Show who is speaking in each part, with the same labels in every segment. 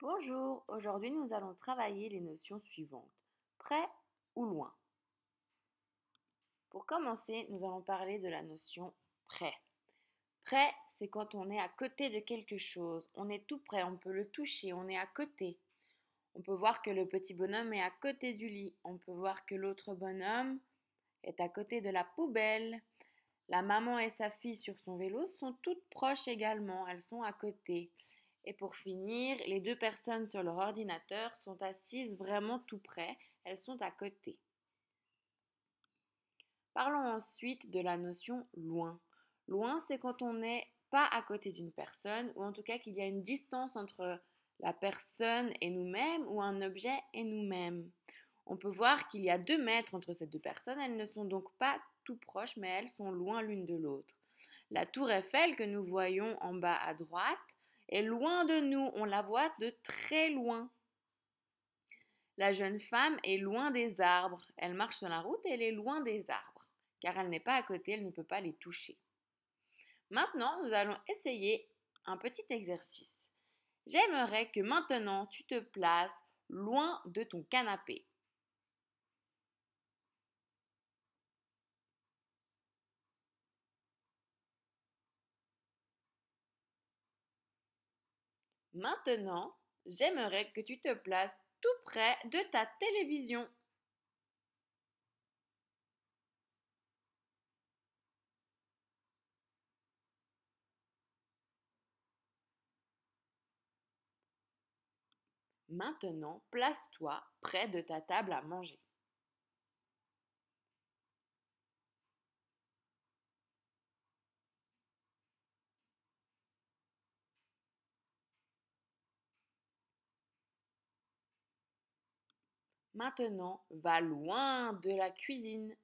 Speaker 1: Bonjour, aujourd'hui nous allons travailler les notions suivantes. Près ou loin? Pour commencer, nous allons parler de la notion près. Près, c'est quand on est à côté de quelque chose. On est tout près, on peut le toucher, on est à côté. On peut voir que le petit bonhomme est à côté du lit. On peut voir que l'autre bonhomme est à côté de la poubelle. La maman et sa fille sur son vélo sont toutes proches également. Elles sont à côté. Et pour finir, les deux personnes sur leur ordinateur sont assises vraiment tout près, elles sont à côté. Parlons ensuite de la notion loin. Loin, c'est quand on n'est pas à côté d'une personne, ou en tout cas qu'il y a une distance entre la personne et nous-mêmes, ou un objet et nous-mêmes. On peut voir qu'il y a deux mètres entre ces deux personnes, elles ne sont donc pas tout proches, mais elles sont loin l'une de l'autre. La tour Eiffel que nous voyons en bas à droite est loin de nous, on la voit de très loin. La jeune femme est loin des arbres, elle marche sur la route et elle est loin des arbres, car elle n'est pas à côté, elle ne peut pas les toucher. Maintenant, nous allons essayer un petit exercice. J'aimerais que maintenant tu te places loin de ton canapé. Maintenant, j'aimerais que tu te places tout près de ta télévision. Maintenant, place-toi près de ta table à manger. Maintenant, va loin de la cuisine.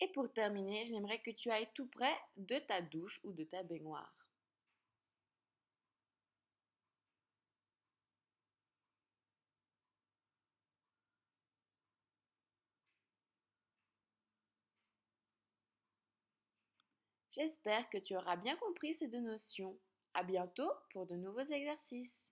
Speaker 1: Et pour terminer, j'aimerais que tu ailles tout près de ta douche ou de ta baignoire. J'espère que tu auras bien compris ces deux notions. À bientôt pour de nouveaux exercices.